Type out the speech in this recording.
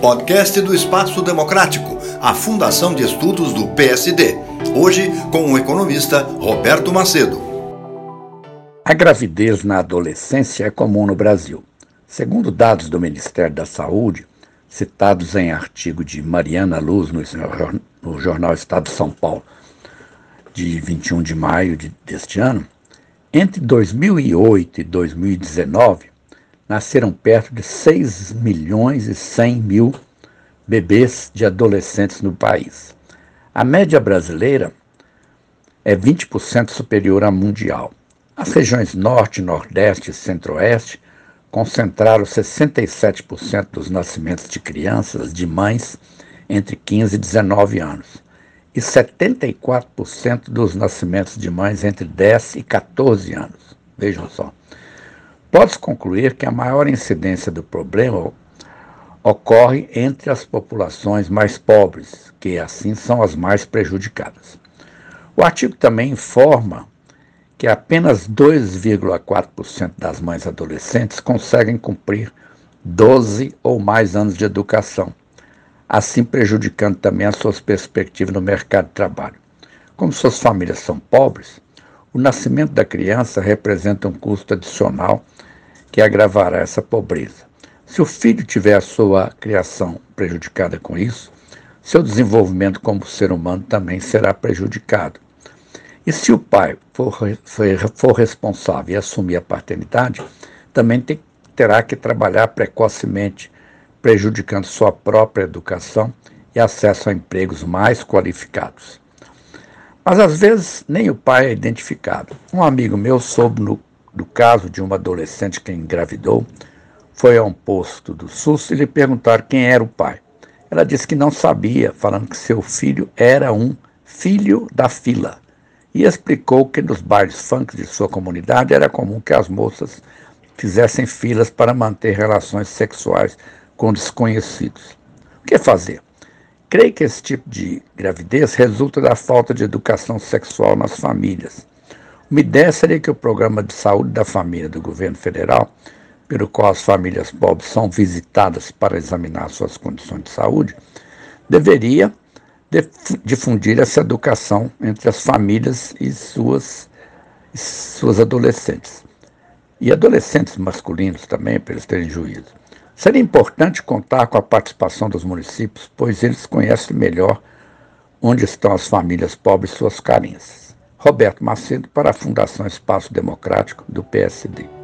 Podcast do Espaço Democrático, a Fundação de Estudos do PSD. Hoje com o economista Roberto Macedo. A gravidez na adolescência é comum no Brasil. Segundo dados do Ministério da Saúde, citados em artigo de Mariana Luz no jornal Estado de São Paulo, de 21 de maio de, deste ano, entre 2008 e 2019, nasceram perto de 6 milhões e 100 mil bebês de adolescentes no país. A média brasileira é 20% superior à mundial. As regiões Norte, Nordeste e Centro-Oeste concentraram 67% dos nascimentos de crianças de mães entre 15 e 19 anos e 74% dos nascimentos de mães entre 10 e 14 anos. Vejam só. Pode-se concluir que a maior incidência do problema ocorre entre as populações mais pobres, que assim são as mais prejudicadas. O artigo também informa que apenas 2,4% das mães adolescentes conseguem cumprir 12 ou mais anos de educação, assim prejudicando também as suas perspectivas no mercado de trabalho. Como suas famílias são pobres, o nascimento da criança representa um custo adicional que agravará essa pobreza. Se o filho tiver a sua criação prejudicada com isso, seu desenvolvimento como ser humano também será prejudicado. E se o pai for, for, responsável e assumir a paternidade, também tem, terá que trabalhar precocemente, prejudicando sua própria educação e acesso a empregos mais qualificados. Mas às vezes nem o pai é identificado. Um amigo meu soube no do caso de uma adolescente que engravidou, foi a um posto do SUS e lhe perguntaram quem era o pai. Ela disse que não sabia, falando que seu filho era um filho da fila. E explicou que nos bairros funk de sua comunidade era comum que as moças fizessem filas para manter relações sexuais com desconhecidos. O que fazer? Creio que esse tipo de gravidez resulta da falta de educação sexual nas famílias uma ideia seria que o programa de saúde da família do governo federal, pelo qual as famílias pobres são visitadas para examinar suas condições de saúde, deveria difundir essa educação entre as famílias e suas, suas adolescentes. E adolescentes masculinos também, para eles terem juízo. Seria importante contar com a participação dos municípios, pois eles conhecem melhor onde estão as famílias pobres e suas carências. Roberto Macedo para a Fundação Espaço Democrático do PSD.